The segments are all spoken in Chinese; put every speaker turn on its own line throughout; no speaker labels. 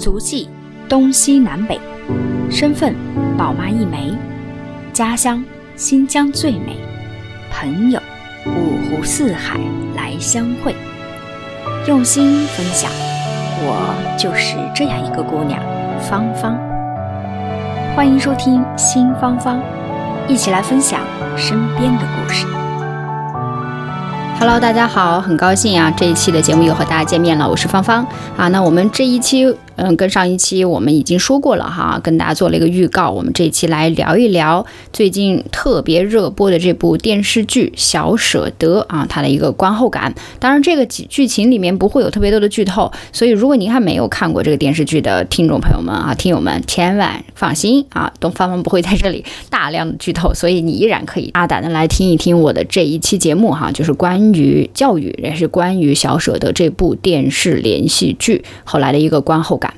足迹东西南北，身份宝妈一枚，家乡新疆最美，朋友五湖四海来相会，用心分享，我就是这样一个姑娘，芳芳。欢迎收听新芳芳，一起来分享身边的故事。
Hello，大家好，很高兴啊，这一期的节目又和大家见面了，我是芳芳啊。那我们这一期，嗯，跟上一期我们已经说过了哈，跟大家做了一个预告，我们这一期来聊一聊最近特别热播的这部电视剧《小舍得》啊，它的一个观后感。当然，这个剧剧情里面不会有特别多的剧透，所以如果您还没有看过这个电视剧的听众朋友们啊，听友们千万放心啊，东芳芳不会在这里 大量的剧透，所以你依然可以大胆的来听一听我的这一期节目哈，就是关于教育，也是关于《小舍得》这部电视连续剧后来的一个观后感。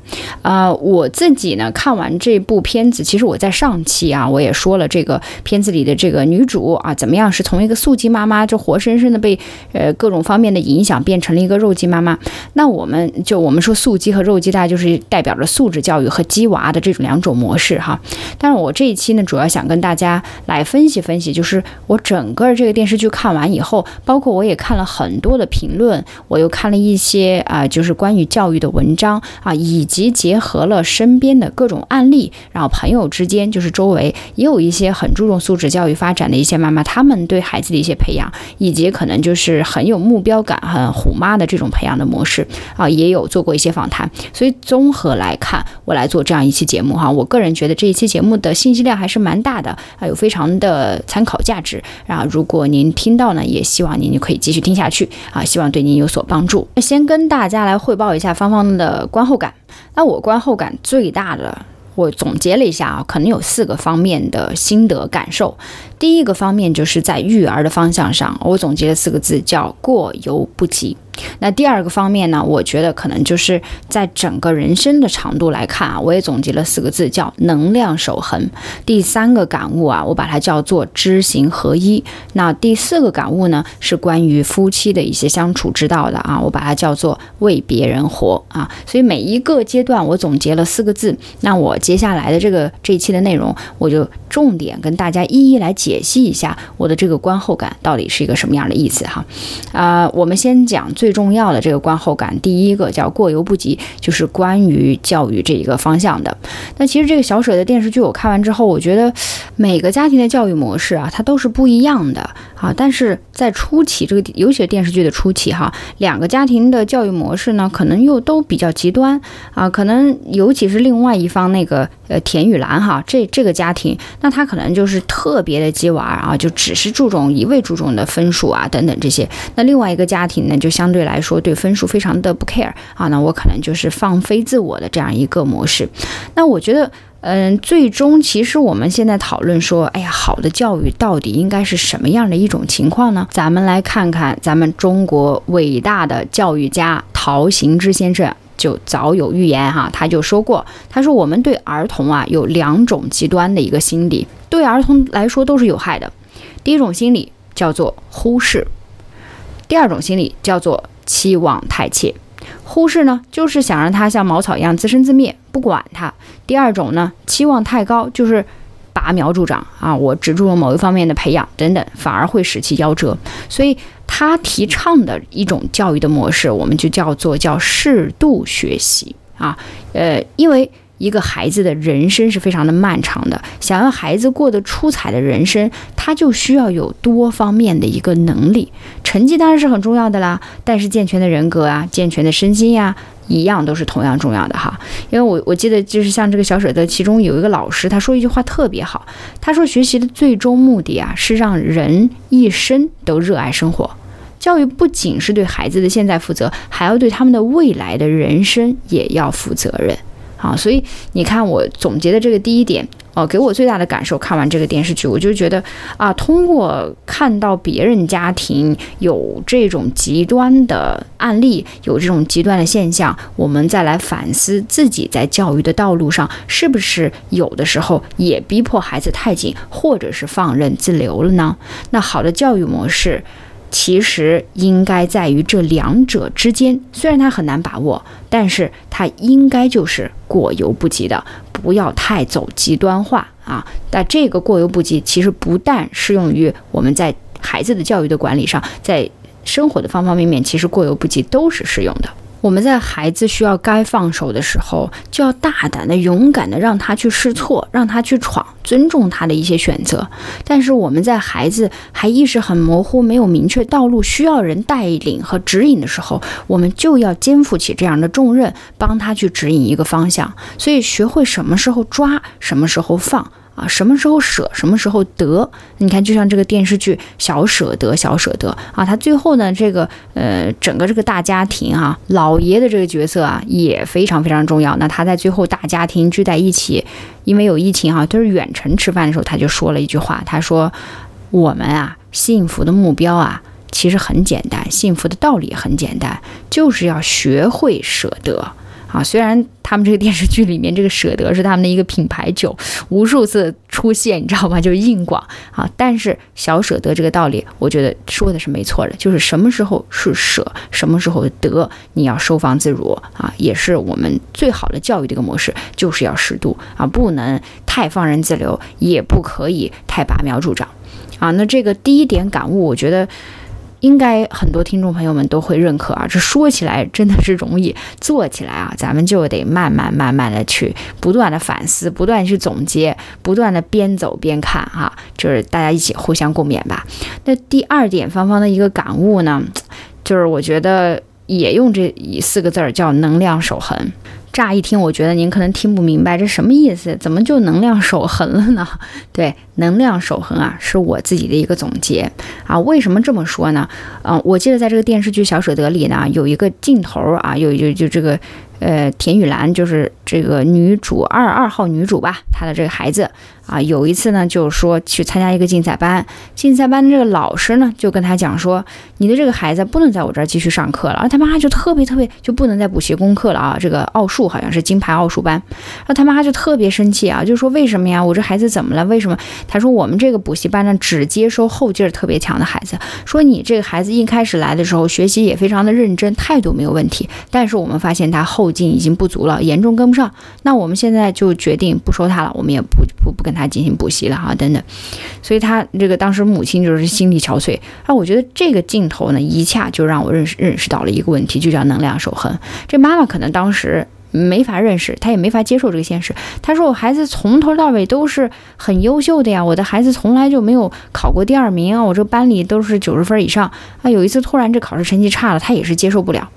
啊、我自己呢看完这部片子，其实我在上期啊我也说了，这个片子里的这个女主啊怎么样是从一个素鸡妈妈，就活生生的被呃各种方面的影响变成了一个肉鸡妈妈。那我们就我们说素鸡和肉鸡，大家就是代表着素质教育和鸡娃的这种两种模式哈。但是我这一期呢，主要想跟大家来分析分析，就是我整个这个电视剧看完以后，包括我也看了很多的评论，我又看了一些啊、就是关于教育的文章啊，以及结结合了身边的各种案例，然后朋友之间就是周围也有一些很注重素质教育发展的一些妈妈，她们对孩子的一些培养，以及可能就是很有目标感、很虎妈的这种培养的模式啊，也有做过一些访谈。所以综合来看，我来做这样一期节目哈，我个人觉得这一期节目的信息量还是蛮大的啊，有非常的参考价值啊。如果您听到呢，也希望您就可以继续听下去啊，希望对您有所帮助。先跟大家来汇报一下芳芳的观后感。那我观后感最大的，我总结了一下啊，可能有四个方面的心得感受。第一个方面就是在育儿的方向上，我总结了四个字，叫过犹不及。那第二个方面呢，我觉得可能就是在整个人生的长度来看啊，我也总结了四个字，叫能量守恒。第三个感悟啊，我把它叫做知行合一。那第四个感悟呢，是关于夫妻的一些相处之道的啊，我把它叫做为别人活啊。所以每一个阶段我总结了四个字，那我接下来的这个这一期的内容，我就重点跟大家一一来解析一下我的这个观后感到底是一个什么样的意思哈。啊、我们先讲最重要的这个观后感，第一个叫过犹不及，就是关于教育这一个方向的。那其实这个小舍的电视剧我看完之后，我觉得每个家庭的教育模式啊，它都是不一样的啊。但是在初期，这个尤其是电视剧的初期哈，两个家庭的教育模式呢，可能又都比较极端啊。可能尤其是另外一方那个呃田雨岚哈，这这个家庭，那他可能就是特别的鸡娃啊，就只是注重一味注重的分数啊等等这些。那另外一个家庭呢，就相对来说对分数非常的不 care 啊，那我可能就是放飞自我的这样一个模式。那我觉得。嗯，最终其实我们现在讨论说，哎呀，好的教育到底应该是什么样的一种情况呢？咱们来看看咱们中国伟大的教育家陶行知先生就早有预言哈，他就说过，他说我们对儿童啊有两种极端的一个心理，对儿童来说都是有害的。第一种心理叫做忽视，第二种心理叫做期望太切。忽视呢，就是想让他像茅草一样自生自灭，不管他。第二种呢，期望太高，就是拔苗助长啊，我只注重某一方面的培养等等，反而会使其夭折。所以他提倡的一种教育的模式，我们就叫做叫适度学习啊，呃，因为。一个孩子的人生是非常的漫长的，想要孩子过得出彩的人生，他就需要有多方面的一个能力。成绩当然是很重要的啦，但是健全的人格啊，健全的身心呀、一样都是同样重要的哈。因为我我记得就是像这个小舍得，其中有一个老师，他说一句话特别好，他说学习的最终目的啊，是让人一生都热爱生活。教育不仅是对孩子的现在负责，还要对他们的未来的人生也要负责任。啊，所以你看我总结的这个第一点，哦，给我最大的感受，看完这个电视剧，我就觉得啊，通过看到别人家庭有这种极端的案例，有这种极端的现象，我们再来反思自己在教育的道路上是不是有的时候也逼迫孩子太紧，或者是放任自流了呢？那好的教育模式。其实应该在于这两者之间，虽然它很难把握，但是它应该就是过犹不及的，不要太走极端化啊。那这个过犹不及，其实不但适用于我们在孩子的教育的管理上，在生活的方方面面，其实过犹不及都是适用的。我们在孩子需要该放手的时候，就要大胆的、勇敢的让他去试错，让他去闯，尊重他的一些选择。但是我们在孩子还意识很模糊、没有明确道路、需要人带领和指引的时候，我们就要肩负起这样的重任，帮他去指引一个方向。所以，学会什么时候抓，什么时候放。啊，什么时候舍，什么时候得？你看，就像这个电视剧《小舍得》，小舍得啊，他最后呢，这个呃，整个这个大家庭哈，老爷的这个角色啊，也非常非常重要。那他在最后大家庭聚在一起，因为有疫情哈，都是远程吃饭的时候，他就说了一句话，他说：“我们啊，幸福的目标啊，其实很简单，幸福的道理很简单，就是要学会舍得。”啊，虽然他们这个电视剧里面这个舍得是他们的一个品牌酒，无数次出现，你知道吗？就是硬广啊。但是小舍得这个道理，我觉得说的是没错的，就是什么时候是舍，什么时候得，你要收放自如啊，也是我们最好的教育的一个模式，就是要适度啊，不能太放任自流，也不可以太拔苗助长啊。那这个第一点感悟，我觉得。应该很多听众朋友们都会认可啊，这说起来真的是容易，做起来啊，咱们就得慢慢慢慢的去不断的反思，不断去总结，不断的边走边看哈，就是大家一起互相共勉吧。那第二点，芳芳的一个感悟呢，就是我觉得也用这四个字儿叫能量守恒。乍一听，我觉得您可能听不明白这什么意思，怎么就能量守恒了呢？对，能量守恒啊，是我自己的一个总结啊。为什么这么说呢？嗯，我记得在这个电视剧《小舍得》里呢，有一个镜头啊，有有就这个。呃，田雨岚就是这个女主二二号女主吧，她的这个孩子啊，有一次呢，就是说去参加一个竞赛班，竞赛班的这个老师呢，就跟他讲说，你的这个孩子不能在我这儿继续上课了，然后他妈就特别特别就不能再补习功课了啊，这个奥数好像是金牌奥数班，然后他妈就特别生气啊，就说为什么呀？我这孩子怎么了？为什么？他说我们这个补习班呢，只接收后劲儿特别强的孩子，说你这个孩子一开始来的时候学习也非常的认真，态度没有问题，但是我们发现他后。劲已经不足了，严重跟不上。那我们现在就决定不收他了，我们也不不不跟他进行补习了哈，等等。所以他这个当时母亲就是心力憔悴。啊，我觉得这个镜头呢，一恰就让我认识认识到了一个问题，就叫能量守恒。这妈妈可能当时没法认识，她也没法接受这个现实。她说：“我孩子从头到尾都是很优秀的呀，我的孩子从来就没有考过第二名啊，我这班里都是九十分以上啊。有一次突然这考试成绩差了，他也是接受不了。”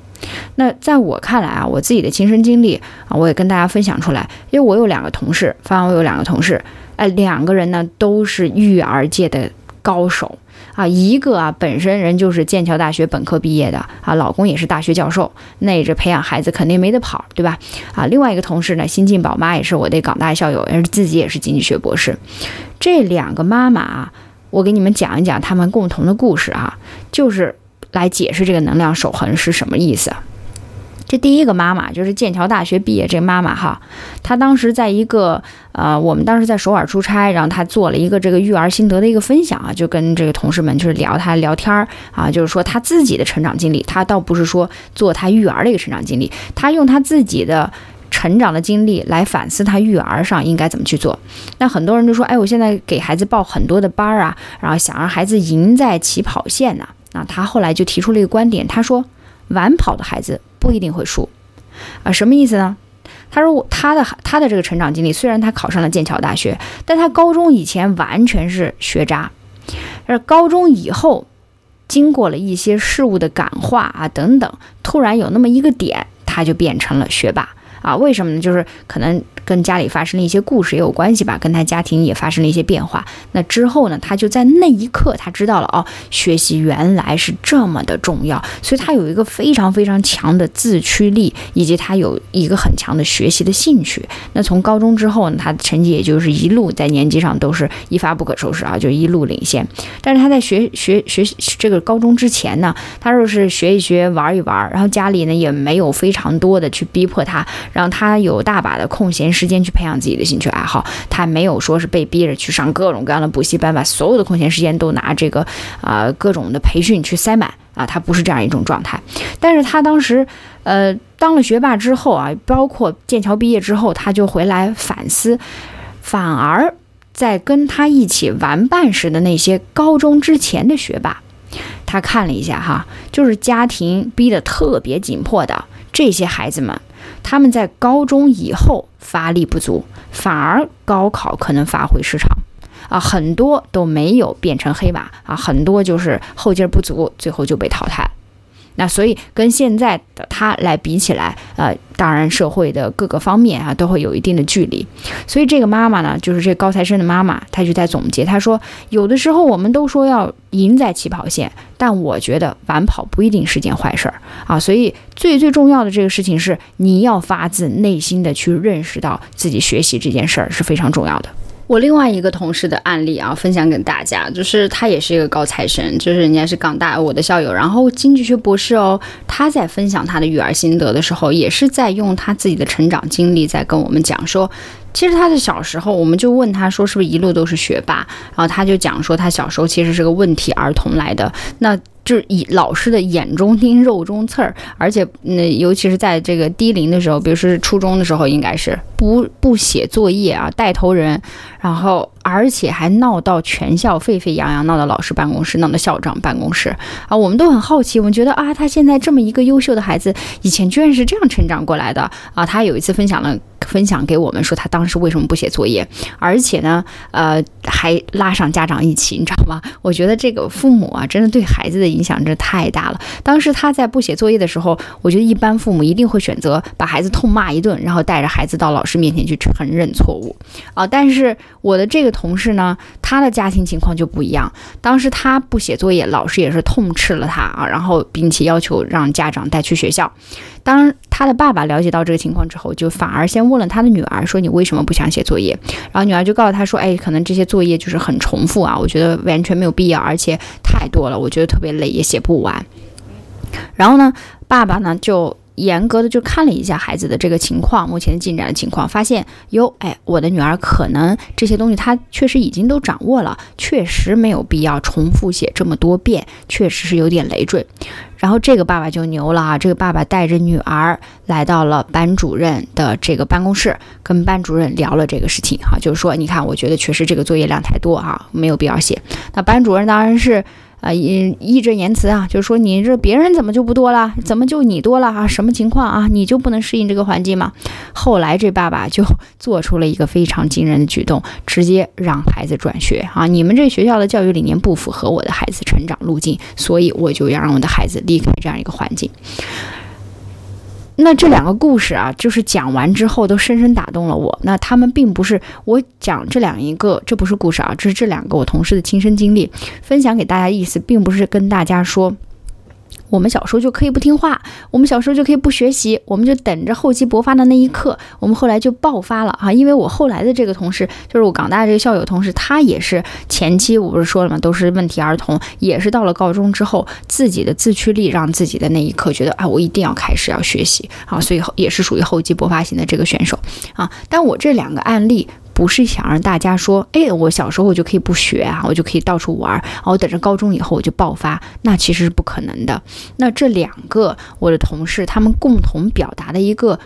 那在我看来啊，我自己的亲身经历啊，我也跟大家分享出来。因为我有两个同事，发现我有两个同事，哎，两个人呢都是育儿界的高手啊。一个啊本身人就是剑桥大学本科毕业的啊，老公也是大学教授，那这培养孩子肯定没得跑，对吧？啊，另外一个同事呢，新晋宝妈也是我的港大校友，也是自己也是经济学博士。这两个妈妈啊，我给你们讲一讲他们共同的故事啊，就是。来解释这个能量守恒是什么意思？这第一个妈妈就是剑桥大学毕业这妈妈哈，她当时在一个呃，我们当时在首尔出差，然后她做了一个这个育儿心得的一个分享啊，就跟这个同事们就是聊她聊天儿啊，就是说她自己的成长经历，她倒不是说做她育儿的一个成长经历，她用她自己的成长的经历来反思她育儿上应该怎么去做。那很多人就说，哎，我现在给孩子报很多的班儿啊，然后想让孩子赢在起跑线呢。那他后来就提出了一个观点，他说晚跑的孩子不一定会输，啊，什么意思呢？他说他的他的这个成长经历，虽然他考上了剑桥大学，但他高中以前完全是学渣，而高中以后经过了一些事物的感化啊等等，突然有那么一个点，他就变成了学霸啊？为什么呢？就是可能。跟家里发生了一些故事也有关系吧，跟他家庭也发生了一些变化。那之后呢，他就在那一刻他知道了哦，学习原来是这么的重要，所以他有一个非常非常强的自驱力，以及他有一个很强的学习的兴趣。那从高中之后呢，他的成绩也就是一路在年级上都是一发不可收拾啊，就一路领先。但是他在学学学这个高中之前呢，他说是学一学玩一玩，然后家里呢也没有非常多的去逼迫他，让他有大把的空闲。时间去培养自己的兴趣爱好，他没有说是被逼着去上各种各样的补习班，把所有的空闲时间都拿这个啊各种的培训去塞满啊，他不是这样一种状态。但是他当时呃当了学霸之后啊，包括剑桥毕业之后，他就回来反思，反而在跟他一起玩伴时的那些高中之前的学霸。他看了一下哈，就是家庭逼得特别紧迫的这些孩子们，他们在高中以后发力不足，反而高考可能发挥失常，啊，很多都没有变成黑马啊，很多就是后劲不足，最后就被淘汰。那所以跟现在的他来比起来，呃，当然社会的各个方面啊都会有一定的距离。所以这个妈妈呢，就是这高材生的妈妈，她就在总结，她说，有的时候我们都说要赢在起跑线，但我觉得晚跑不一定是件坏事儿啊。所以最最重要的这个事情是，你要发自内心的去认识到自己学习这件事儿是非常重要的。我另外一个同事的案例啊，分享给大家，就是他也是一个高材生，就是人家是港大我的校友，然后经济学博士哦。他在分享他的育儿心得的时候，也是在用他自己的成长经历在跟我们讲说，其实他的小时候，我们就问他说是不是一路都是学霸，然后他就讲说他小时候其实是个问题儿童来的，那。就是以老师的眼中钉、肉中刺儿，而且那尤其是在这个低龄的时候，比如说是初中的时候，应该是不不写作业啊，带头人，然后而且还闹到全校沸沸扬扬，闹到老师办公室，闹到校长办公室啊，我们都很好奇，我们觉得啊，他现在这么一个优秀的孩子，以前居然是这样成长过来的啊，他有一次分享了。分享给我们说他当时为什么不写作业，而且呢，呃，还拉上家长一起，你知道吗？我觉得这个父母啊，真的对孩子的影响真的太大了。当时他在不写作业的时候，我觉得一般父母一定会选择把孩子痛骂一顿，然后带着孩子到老师面前去承认错误啊。但是我的这个同事呢，他的家庭情况就不一样。当时他不写作业，老师也是痛斥了他啊，然后并且要求让家长带去学校。当他的爸爸了解到这个情况之后，就反而先问了他的女儿，说：“你为什么不想写作业？”然后女儿就告诉他说：“哎，可能这些作业就是很重复啊，我觉得完全没有必要，而且太多了，我觉得特别累，也写不完。”然后呢，爸爸呢就。严格的就看了一下孩子的这个情况，目前进展的情况，发现哟，哎，我的女儿可能这些东西她确实已经都掌握了，确实没有必要重复写这么多遍，确实是有点累赘。然后这个爸爸就牛了啊，这个爸爸带着女儿来到了班主任的这个办公室，跟班主任聊了这个事情哈，就是说，你看，我觉得确实这个作业量太多哈，没有必要写。那班主任当然是。啊，义义正言辞啊，就是说你这别人怎么就不多了，怎么就你多了啊？什么情况啊？你就不能适应这个环境吗？后来这爸爸就 做出了一个非常惊人的举动，直接让孩子转学啊！你们这学校的教育理念不符合我的孩子成长路径，所以我就要让我的孩子离开这样一个环境。那这两个故事啊，就是讲完之后都深深打动了我。那他们并不是我讲这两一个，这不是故事啊，这是这两个我同事的亲身经历，分享给大家。意思并不是跟大家说。我们小时候就可以不听话，我们小时候就可以不学习，我们就等着厚积薄发的那一刻。我们后来就爆发了啊！因为我后来的这个同事，就是我港大这个校友同事，他也是前期我不是说了吗？都是问题儿童，也是到了高中之后，自己的自驱力让自己的那一刻觉得啊，我一定要开始要学习啊，所以也是属于厚积薄发型的这个选手啊。但我这两个案例。不是想让大家说，哎，我小时候我就可以不学啊，我就可以到处玩，然后等着高中以后我就爆发，那其实是不可能的。那这两个我的同事，他们共同表达的一个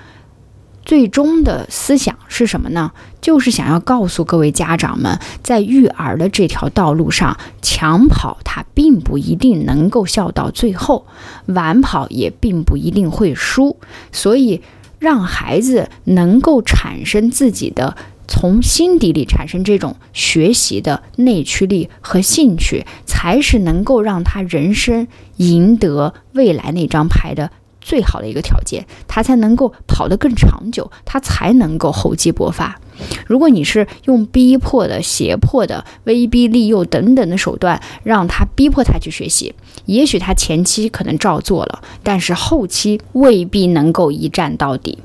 最终的思想是什么呢？就是想要告诉各位家长们，在育儿的这条道路上，抢跑它并不一定能够笑到最后，晚跑也并不一定会输，所以让孩子能够产生自己的。从心底里产生这种学习的内驱力和兴趣，才是能够让他人生赢得未来那张牌的最好的一个条件，他才能够跑得更长久，他才能够厚积薄发。如果你是用逼迫的、胁迫的、威逼利诱等等的手段，让他逼迫他去学习，也许他前期可能照做了，但是后期未必能够一战到底。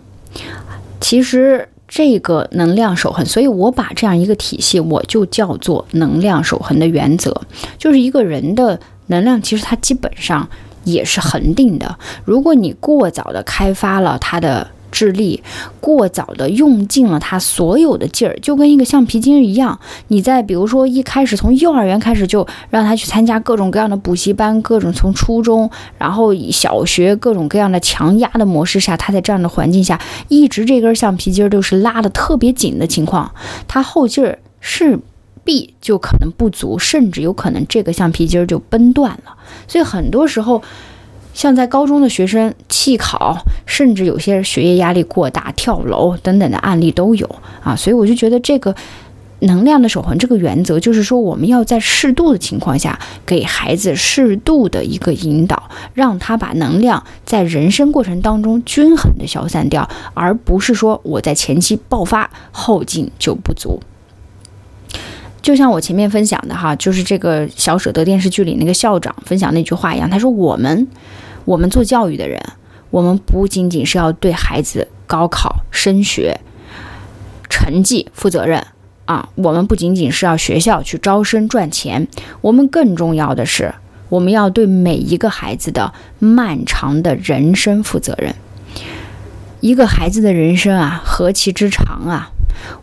其实。这个能量守恒，所以我把这样一个体系，我就叫做能量守恒的原则，就是一个人的能量，其实它基本上也是恒定的。如果你过早的开发了它的智力，过早的用尽了他所有的劲儿，就跟一个橡皮筋一样。你在比如说一开始从幼儿园开始就让他去参加各种各样的补习班，各种从初中，然后小学各种各样的强压的模式下，他在这样的环境下，一直这根橡皮筋儿都是拉的特别紧的情况，他后劲儿是。臂就可能不足，甚至有可能这个橡皮筋儿就崩断了。所以很多时候，像在高中的学生弃考，甚至有些学业压力过大跳楼等等的案例都有啊。所以我就觉得这个能量的守恒这个原则，就是说我们要在适度的情况下，给孩子适度的一个引导，让他把能量在人生过程当中均衡的消散掉，而不是说我在前期爆发，后劲就不足。就像我前面分享的哈，就是这个小舍得电视剧里那个校长分享那句话一样，他说：“我们，我们做教育的人，我们不仅仅是要对孩子高考升学成绩负责任啊，我们不仅仅是要学校去招生赚钱，我们更重要的是，我们要对每一个孩子的漫长的人生负责任。一个孩子的人生啊，何其之长啊，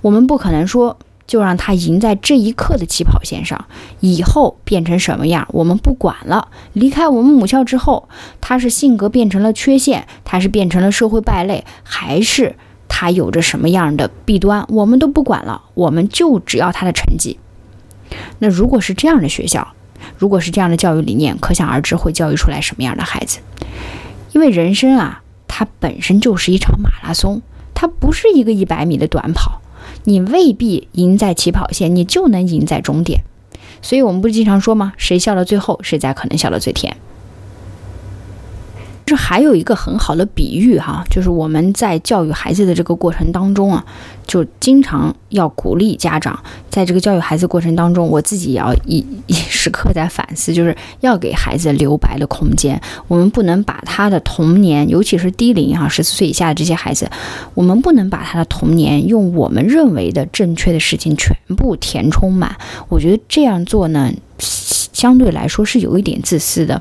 我们不可能说。”就让他赢在这一刻的起跑线上，以后变成什么样我们不管了。离开我们母校之后，他是性格变成了缺陷，他是变成了社会败类，还是他有着什么样的弊端，我们都不管了。我们就只要他的成绩。那如果是这样的学校，如果是这样的教育理念，可想而知会教育出来什么样的孩子。因为人生啊，它本身就是一场马拉松，它不是一个一百米的短跑。你未必赢在起跑线，你就能赢在终点。所以，我们不是经常说吗？谁笑到最后，谁才可能笑到最甜。这还有一个很好的比喻哈，就是我们在教育孩子的这个过程当中啊，就经常要鼓励家长，在这个教育孩子过程当中，我自己也要一 一时刻在反思，就是要给孩子留白的空间。我们不能把他的童年，尤其是低龄哈，十四岁以下的这些孩子，我们不能把他的童年用我们认为的正确的事情全部填充满。我觉得这样做呢。相对来说是有一点自私的，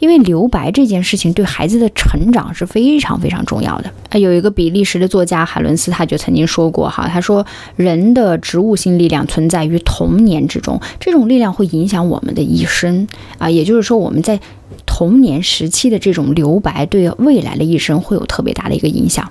因为留白这件事情对孩子的成长是非常非常重要的。啊，有一个比利时的作家海伦斯他就曾经说过哈，他说人的植物性力量存在于童年之中，这种力量会影响我们的一生啊，也就是说我们在。童年时期的这种留白，对未来的一生会有特别大的一个影响。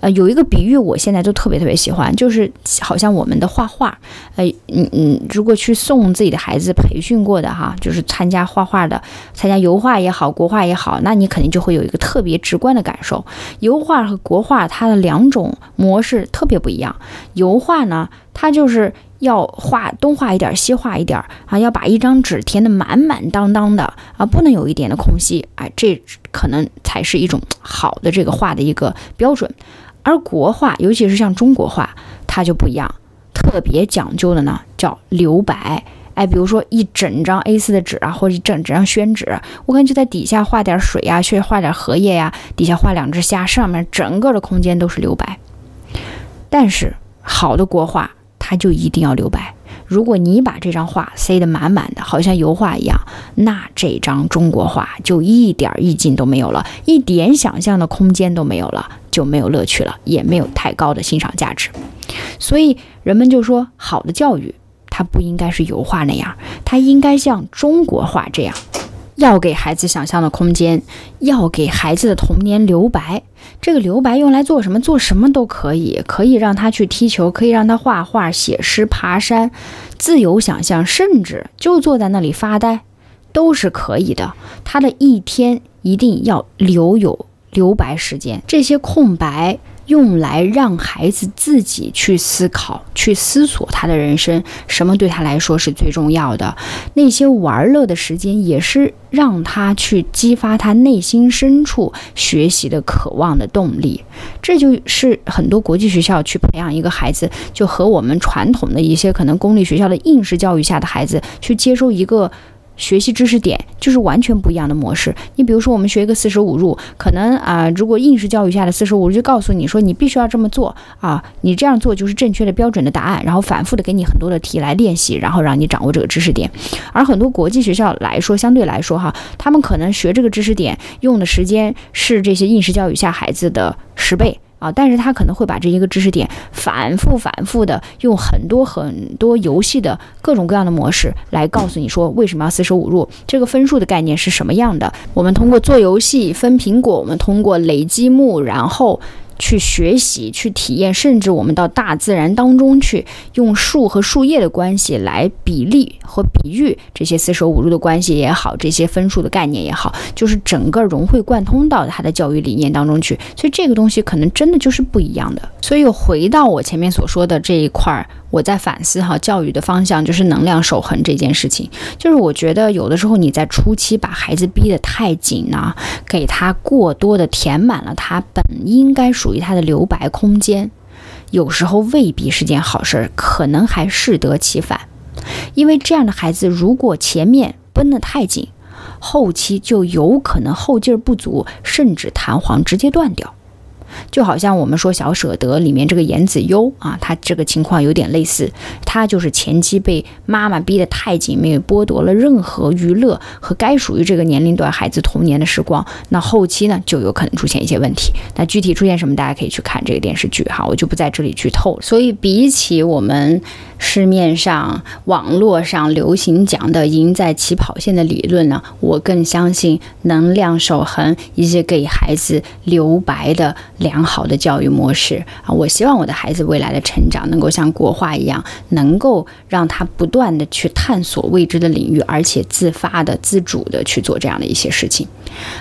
呃，有一个比喻，我现在都特别特别喜欢，就是好像我们的画画，呃，嗯嗯，如果去送自己的孩子培训过的哈，就是参加画画的，参加油画也好，国画也好，那你肯定就会有一个特别直观的感受。油画和国画它的两种模式特别不一样。油画呢，它就是。要画东画一点，西画一点啊，要把一张纸填得满满当当的啊，不能有一点的空隙，哎，这可能才是一种好的这个画的一个标准。而国画，尤其是像中国画，它就不一样，特别讲究的呢，叫留白。哎，比如说一整张 A4 的纸啊，或者一整张宣纸，我可能就在底下画点水呀，去画点荷叶呀，底下画两只虾，上面整个的空间都是留白。但是好的国画。它就一定要留白。如果你把这张画塞得满满的，好像油画一样，那这张中国画就一点意境都没有了，一点想象的空间都没有了，就没有乐趣了，也没有太高的欣赏价值。所以人们就说，好的教育它不应该是油画那样，它应该像中国画这样。要给孩子想象的空间，要给孩子的童年留白。这个留白用来做什么？做什么都可以，可以让他去踢球，可以让他画画、写诗、爬山，自由想象，甚至就坐在那里发呆，都是可以的。他的一天一定要留有留白时间，这些空白。用来让孩子自己去思考、去思索他的人生，什么对他来说是最重要的？那些玩乐的时间，也是让他去激发他内心深处学习的渴望的动力。这就是很多国际学校去培养一个孩子，就和我们传统的一些可能公立学校的应试教育下的孩子去接受一个。学习知识点就是完全不一样的模式。你比如说，我们学一个四舍五入，可能啊，如果应试教育下的四舍五入就告诉你说，你必须要这么做啊，你这样做就是正确的标准的答案，然后反复的给你很多的题来练习，然后让你掌握这个知识点。而很多国际学校来说，相对来说哈，他们可能学这个知识点用的时间是这些应试教育下孩子的十倍。啊，但是他可能会把这一个知识点反复反复的用很多很多游戏的各种各样的模式来告诉你说为什么要四舍五入，这个分数的概念是什么样的。我们通过做游戏分苹果，我们通过累积木，然后。去学习、去体验，甚至我们到大自然当中去，用树和树叶的关系来比例和比喻这些四舍五入的关系也好，这些分数的概念也好，就是整个融会贯通到他的教育理念当中去。所以这个东西可能真的就是不一样的。所以回到我前面所说的这一块儿。我在反思哈，教育的方向就是能量守恒这件事情。就是我觉得有的时候你在初期把孩子逼得太紧呢，给他过多的填满了他本应该属于他的留白空间，有时候未必是件好事儿，可能还适得其反。因为这样的孩子，如果前面绷得太紧，后期就有可能后劲儿不足，甚至弹簧直接断掉。就好像我们说《小舍得》里面这个颜子优啊，他这个情况有点类似，他就是前期被妈妈逼得太紧，没有剥夺了任何娱乐和该属于这个年龄段孩子童年的时光，那后期呢就有可能出现一些问题。那具体出现什么，大家可以去看这个电视剧哈，我就不在这里剧透了。所以比起我们。市面上、网络上流行讲的“赢在起跑线”的理论呢，我更相信能量守恒以及给孩子留白的良好的教育模式啊！我希望我的孩子未来的成长能够像国画一样，能够让他不断的去探索未知的领域，而且自发的、自主的去做这样的一些事情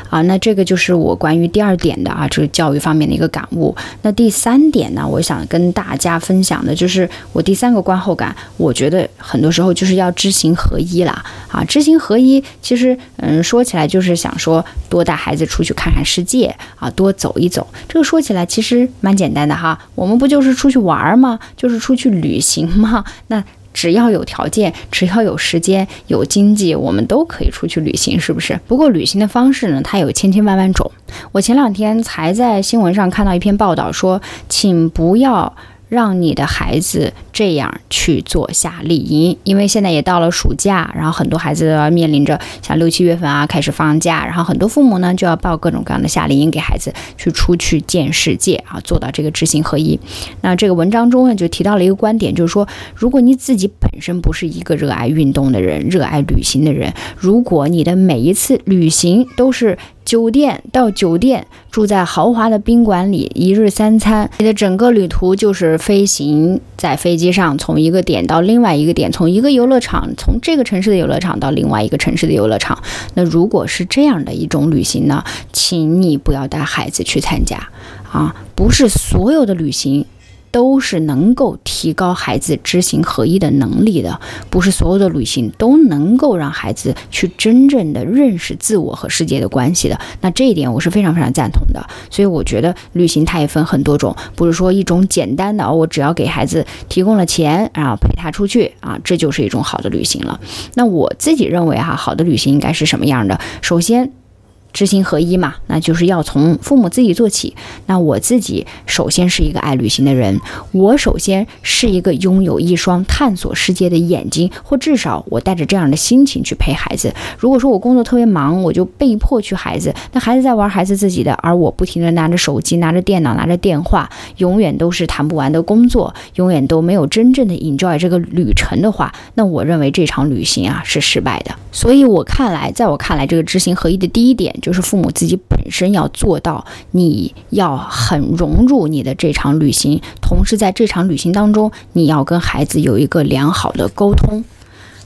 啊！那这个就是我关于第二点的啊，这个教育方面的一个感悟。那第三点呢，我想跟大家分享的就是我第三个观。后感，我觉得很多时候就是要知行合一啦。啊！知行合一，其实嗯，说起来就是想说多带孩子出去看看世界啊，多走一走。这个说起来其实蛮简单的哈，我们不就是出去玩儿吗？就是出去旅行吗？那只要有条件，只要有时间、有经济，我们都可以出去旅行，是不是？不过旅行的方式呢，它有千千万万种。我前两天才在新闻上看到一篇报道，说请不要。让你的孩子这样去做夏令营，因为现在也到了暑假，然后很多孩子都要面临着像六七月份啊开始放假，然后很多父母呢就要报各种各样的夏令营给孩子去出去见世界啊，做到这个知行合一。那这个文章中呢就提到了一个观点，就是说，如果你自己本身不是一个热爱运动的人，热爱旅行的人，如果你的每一次旅行都是。酒店到酒店，住在豪华的宾馆里，一日三餐，你的整个旅途就是飞行在飞机上，从一个点到另外一个点，从一个游乐场，从这个城市的游乐场到另外一个城市的游乐场。那如果是这样的一种旅行呢，请你不要带孩子去参加啊！不是所有的旅行。都是能够提高孩子知行合一的能力的，不是所有的旅行都能够让孩子去真正的认识自我和世界的关系的。那这一点我是非常非常赞同的。所以我觉得旅行它也分很多种，不是说一种简单的，我只要给孩子提供了钱，然后陪他出去啊，这就是一种好的旅行了。那我自己认为哈，好的旅行应该是什么样的？首先。知行合一嘛，那就是要从父母自己做起。那我自己首先是一个爱旅行的人，我首先是一个拥有一双探索世界的眼睛，或至少我带着这样的心情去陪孩子。如果说我工作特别忙，我就被迫去孩子，那孩子在玩孩子自己的，而我不停的拿着手机、拿着电脑、拿着电话，永远都是谈不完的工作，永远都没有真正的 enjoy 这个旅程的话，那我认为这场旅行啊是失败的。所以我看来，在我看来，这个知行合一的第一点。就是父母自己本身要做到，你要很融入你的这场旅行，同时在这场旅行当中，你要跟孩子有一个良好的沟通。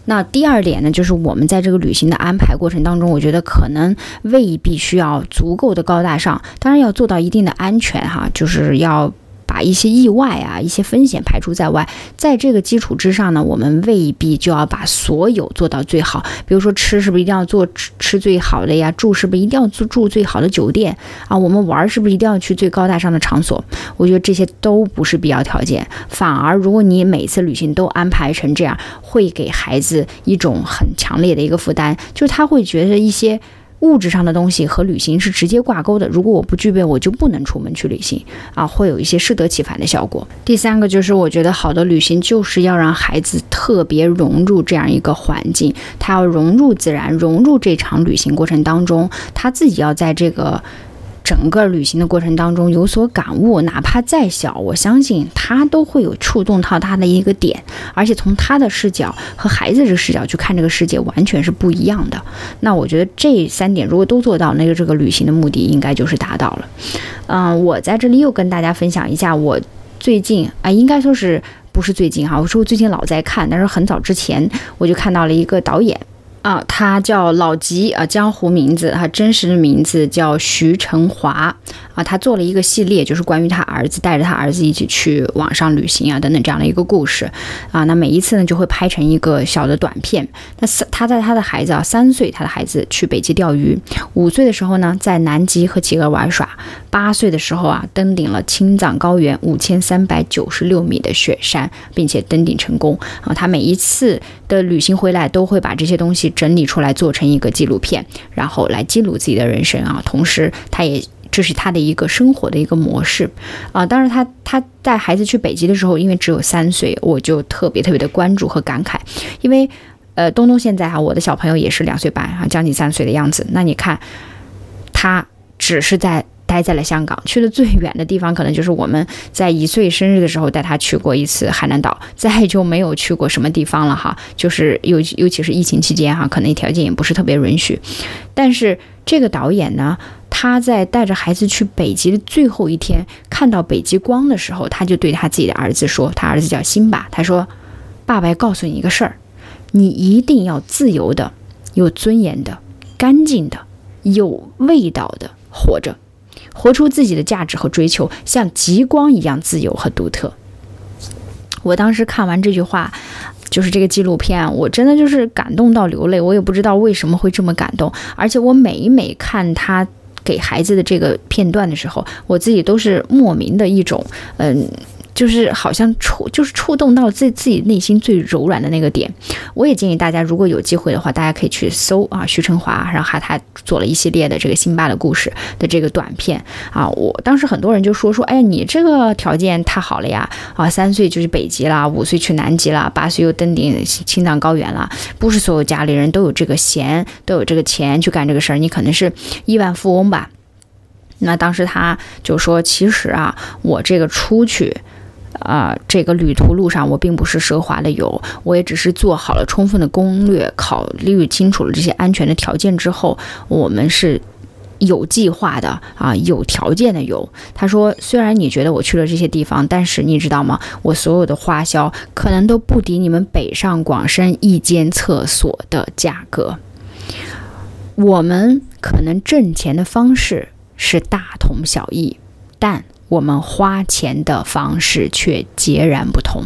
那第二点呢，就是我们在这个旅行的安排过程当中，我觉得可能未必需要足够的高大上，当然要做到一定的安全哈，就是要。把一些意外啊、一些风险排除在外，在这个基础之上呢，我们未必就要把所有做到最好。比如说吃是不是一定要做吃吃最好的呀？住是不是一定要住住最好的酒店啊？我们玩是不是一定要去最高大上的场所？我觉得这些都不是必要条件。反而，如果你每次旅行都安排成这样，会给孩子一种很强烈的一个负担，就是他会觉得一些。物质上的东西和旅行是直接挂钩的。如果我不具备，我就不能出门去旅行啊，会有一些适得其反的效果。第三个就是，我觉得好的旅行就是要让孩子特别融入这样一个环境，他要融入自然，融入这场旅行过程当中，他自己要在这个。整个旅行的过程当中有所感悟，哪怕再小，我相信他都会有触动到他的一个点，而且从他的视角和孩子这个视角去看这个世界，完全是不一样的。那我觉得这三点如果都做到，那个这个旅行的目的应该就是达到了。嗯，我在这里又跟大家分享一下，我最近啊，应该说是不是最近哈？我说我最近老在看，但是很早之前我就看到了一个导演。啊，他叫老吉啊，江湖名字，他真实的名字叫徐成华啊。他做了一个系列，就是关于他儿子带着他儿子一起去网上旅行啊等等这样的一个故事啊。那每一次呢，就会拍成一个小的短片。那三，他在他的孩子啊三岁，他的孩子去北极钓鱼；五岁的时候呢，在南极和企鹅玩耍；八岁的时候啊，登顶了青藏高原五千三百九十六米的雪山，并且登顶成功啊。他每一次的旅行回来，都会把这些东西。整理出来做成一个纪录片，然后来记录自己的人生啊。同时，他也这是他的一个生活的一个模式啊。当然，他他带孩子去北极的时候，因为只有三岁，我就特别特别的关注和感慨。因为呃，东东现在哈，我的小朋友也是两岁半啊，将近三岁的样子。那你看，他只是在。待在了香港，去的最远的地方可能就是我们在一岁生日的时候带他去过一次海南岛，再就没有去过什么地方了哈。就是尤尤其是疫情期间哈，可能条件也不是特别允许。但是这个导演呢，他在带着孩子去北极的最后一天，看到北极光的时候，他就对他自己的儿子说：“他儿子叫辛巴，他说，爸爸告诉你一个事儿，你一定要自由的、有尊严的、干净的、有味道的活着。”活出自己的价值和追求，像极光一样自由和独特。我当时看完这句话，就是这个纪录片，我真的就是感动到流泪。我也不知道为什么会这么感动，而且我每每看他给孩子的这个片段的时候，我自己都是莫名的一种，嗯。就是好像触，就是触动到自自己内心最柔软的那个点。我也建议大家，如果有机会的话，大家可以去搜啊，徐成华，然后还他做了一系列的这个辛巴的故事的这个短片啊。我当时很多人就说说，哎，你这个条件太好了呀！啊，三岁就去北极了，五岁去南极了，八岁又登顶青藏高原了。不是所有家里人都有这个闲，都有这个钱去干这个事儿。你可能是亿万富翁吧？那当时他就说，其实啊，我这个出去。啊，这个旅途路上我并不是奢华的游，我也只是做好了充分的攻略，考虑清楚了这些安全的条件之后，我们是有计划的啊，有条件的游。他说，虽然你觉得我去了这些地方，但是你知道吗？我所有的花销可能都不抵你们北上广深一间厕所的价格。我们可能挣钱的方式是大同小异，但。我们花钱的方式却截然不同，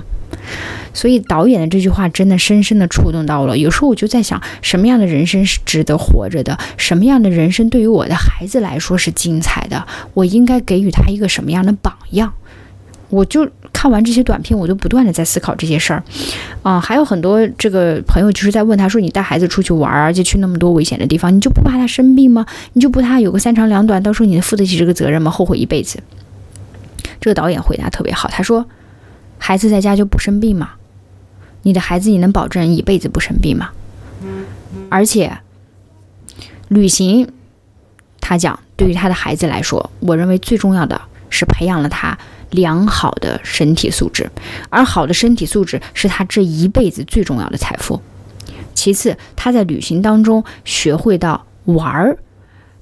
所以导演的这句话真的深深的触动到了。有时候我就在想，什么样的人生是值得活着的？什么样的人生对于我的孩子来说是精彩的？我应该给予他一个什么样的榜样？我就看完这些短片，我就不断的在思考这些事儿。啊，还有很多这个朋友就是在问他说：“你带孩子出去玩，而且去那么多危险的地方，你就不怕他生病吗？你就不怕有个三长两短，到时候你能负得起这个责任吗？后悔一辈子？”这个导演回答特别好，他说：“孩子在家就不生病吗？你的孩子你能保证一辈子不生病吗？而且，旅行，他讲对于他的孩子来说，我认为最重要的是培养了他良好的身体素质，而好的身体素质是他这一辈子最重要的财富。其次，他在旅行当中学会到玩儿，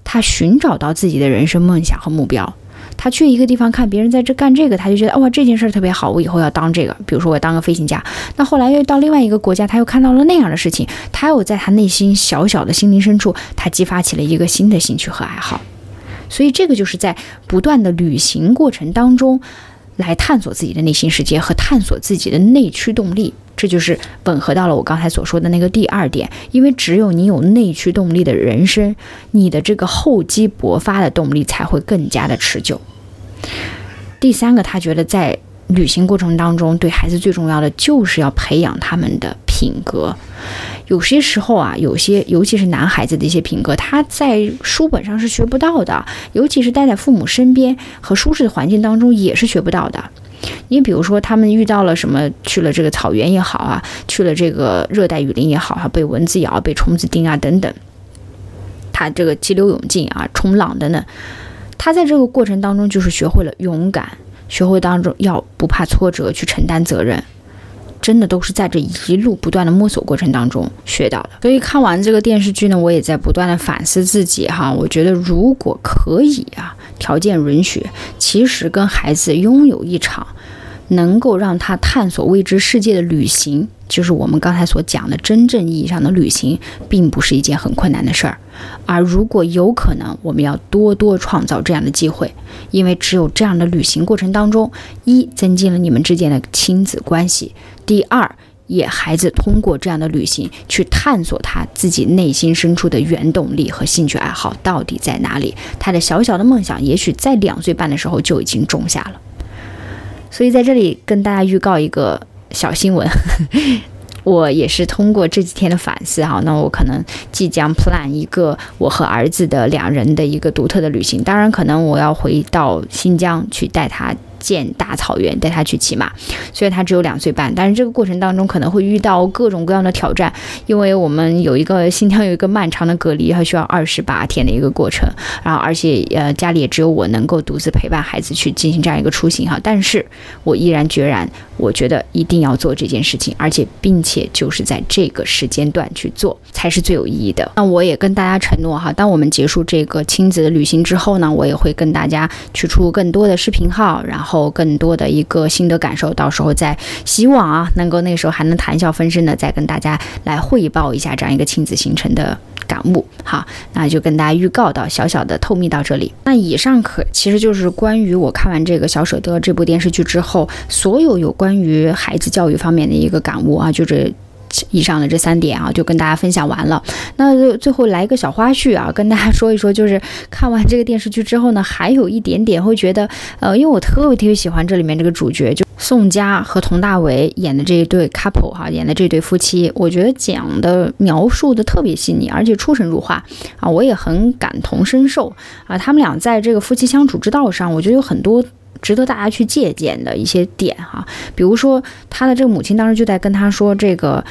他寻找到自己的人生梦想和目标。”他去一个地方看别人在这干这个，他就觉得哇这件事儿特别好，我以后要当这个。比如说我当个飞行家。那后来又到另外一个国家，他又看到了那样的事情，他又在他内心小小的心灵深处，他激发起了一个新的兴趣和爱好。所以这个就是在不断的旅行过程当中，来探索自己的内心世界和探索自己的内驱动力。这就是吻合到了我刚才所说的那个第二点，因为只有你有内驱动力的人生，你的这个厚积薄发的动力才会更加的持久。第三个，他觉得在旅行过程当中，对孩子最重要的就是要培养他们的品格。有些时候啊，有些尤其是男孩子的一些品格，他在书本上是学不到的，尤其是待在父母身边和舒适的环境当中也是学不到的。你比如说，他们遇到了什么，去了这个草原也好啊，去了这个热带雨林也好啊，被蚊子咬、被虫子叮啊等等，他这个激流勇进啊，冲浪等等，他在这个过程当中就是学会了勇敢，学会当中要不怕挫折去承担责任。真的都是在这一路不断的摸索过程当中学到的。所以看完这个电视剧呢，我也在不断的反思自己哈。我觉得如果可以啊，条件允许，其实跟孩子拥有一场能够让他探索未知世界的旅行。就是我们刚才所讲的真正意义上的旅行，并不是一件很困难的事儿。而如果有可能，我们要多多创造这样的机会，因为只有这样的旅行过程当中，一增进了你们之间的亲子关系；第二，也孩子通过这样的旅行去探索他自己内心深处的原动力和兴趣爱好到底在哪里。他的小小的梦想，也许在两岁半的时候就已经种下了。所以在这里跟大家预告一个。小新闻，我也是通过这几天的反思哈，那我可能即将 plan 一个我和儿子的两人的一个独特的旅行，当然可能我要回到新疆去带他。见大草原，带他去骑马。虽然他只有两岁半，但是这个过程当中可能会遇到各种各样的挑战，因为我们有一个新疆有一个漫长的隔离，还需要二十八天的一个过程。然后，而且呃，家里也只有我能够独自陪伴孩子去进行这样一个出行哈。但是我毅然决然，我觉得一定要做这件事情，而且并且就是在这个时间段去做，才是最有意义的。那我也跟大家承诺哈，当我们结束这个亲子的旅行之后呢，我也会跟大家去出更多的视频号，然后。后更多的一个心得感受，到时候再希望啊，能够那时候还能谈笑风生的，再跟大家来汇报一下这样一个亲子行程的感悟。好，那就跟大家预告到小小的透密到这里。那以上可其实就是关于我看完这个《小舍得》这部电视剧之后，所有有关于孩子教育方面的一个感悟啊，就这。以上的这三点啊，就跟大家分享完了。那最后来一个小花絮啊，跟大家说一说，就是看完这个电视剧之后呢，还有一点点会觉得，呃，因为我特别特别喜欢这里面这个主角，就宋佳和佟大为演的这一对 couple 哈，演的这对夫妻，我觉得讲的描述的特别细腻，而且出神入化啊，我也很感同身受啊。他们俩在这个夫妻相处之道上，我觉得有很多。值得大家去借鉴的一些点哈，比如说他的这个母亲当时就在跟他说这个。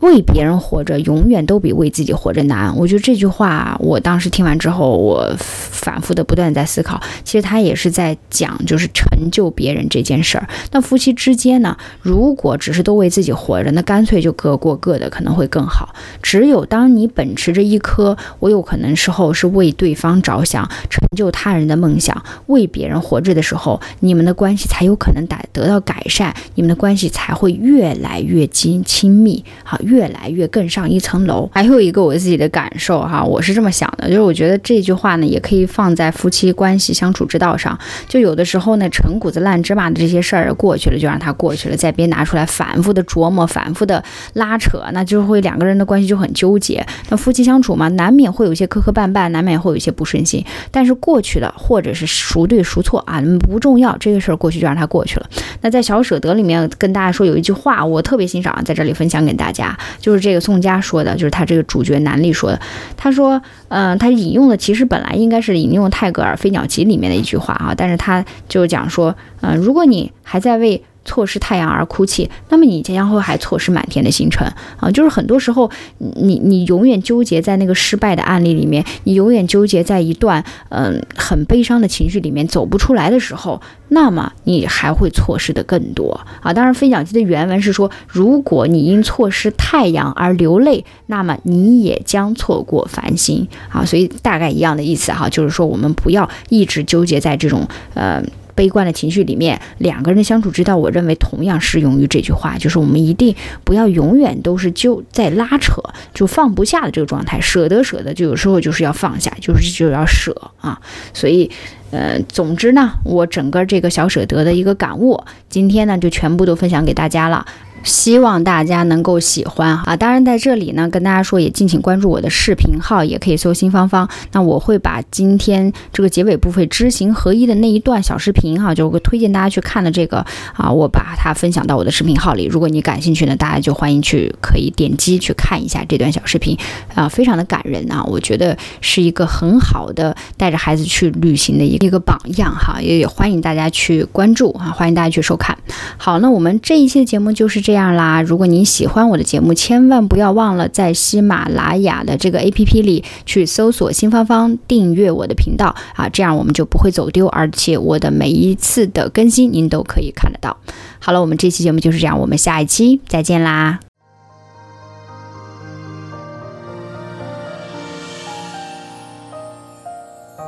为别人活着，永远都比为自己活着难。我觉得这句话，我当时听完之后，我反复的不断在思考。其实他也是在讲，就是成就别人这件事儿。那夫妻之间呢，如果只是都为自己活着，那干脆就各过各的，可能会更好。只有当你秉持着一颗我有可能时候是为对方着想，成就他人的梦想，为别人活着的时候，你们的关系才有可能得得到改善，你们的关系才会越来越亲亲密。好。越来越更上一层楼。还有一个我自己的感受哈，我是这么想的，就是我觉得这句话呢，也可以放在夫妻关系相处之道上。就有的时候呢，陈谷子烂芝麻的这些事儿过去了，就让它过去了，再别拿出来反复的琢磨、反复的拉扯，那就会两个人的关系就很纠结。那夫妻相处嘛，难免会有一些磕磕绊绊，难免会有一些不顺心。但是过去了，或者是孰对孰错啊，不重要，这个事儿过去就让它过去了。那在小舍得里面跟大家说有一句话，我特别欣赏，在这里分享给大家。就是这个宋佳说的，就是他这个主角南俪说的。他说，嗯，他引用的其实本来应该是引用泰戈尔《飞鸟集》里面的一句话啊，但是他就讲说，嗯，如果你还在为。错失太阳而哭泣，那么你将会还错失满天的星辰啊！就是很多时候，你你永远纠结在那个失败的案例里面，你永远纠结在一段嗯很悲伤的情绪里面走不出来的时候，那么你还会错失的更多啊！当然，《飞鸟集》的原文是说，如果你因错失太阳而流泪，那么你也将错过繁星啊！所以大概一样的意思哈，就是说我们不要一直纠结在这种呃。悲观的情绪里面，两个人的相处之道，我认为同样适用于这句话，就是我们一定不要永远都是就在拉扯，就放不下的这个状态，舍得舍得，就有时候就是要放下，就是就要舍啊。所以，呃，总之呢，我整个这个小舍得的一个感悟，今天呢就全部都分享给大家了。希望大家能够喜欢啊！当然，在这里呢，跟大家说，也敬请关注我的视频号，也可以搜“新芳芳”。那我会把今天这个结尾部分知行合一的那一段小视频哈，就会推荐大家去看的这个啊，我把它分享到我的视频号里。如果你感兴趣呢，大家就欢迎去可以点击去看一下这段小视频啊，非常的感人啊，我觉得是一个很好的带着孩子去旅行的一个一个榜样哈，也也欢迎大家去关注啊，欢迎大家去收看。好，那我们这一期的节目就是这。这样啦。如果您喜欢我的节目，千万不要忘了在喜马拉雅的这个 APP 里去搜索“新芳芳”，订阅我的频道啊，这样我们就不会走丢，而且我的每一次的更新您都可以看得到。好了，我们这期节目就是这样，我们下一期再见啦。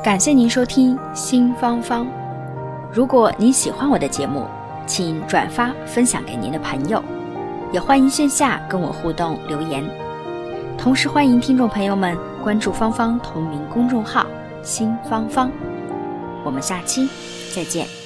感谢您收听新芳芳。如果您喜欢我的节目，请转发分享给您的朋友，也欢迎线下跟我互动留言。同时欢迎听众朋友们关注芳芳同名公众号“新芳芳”。我们下期再见。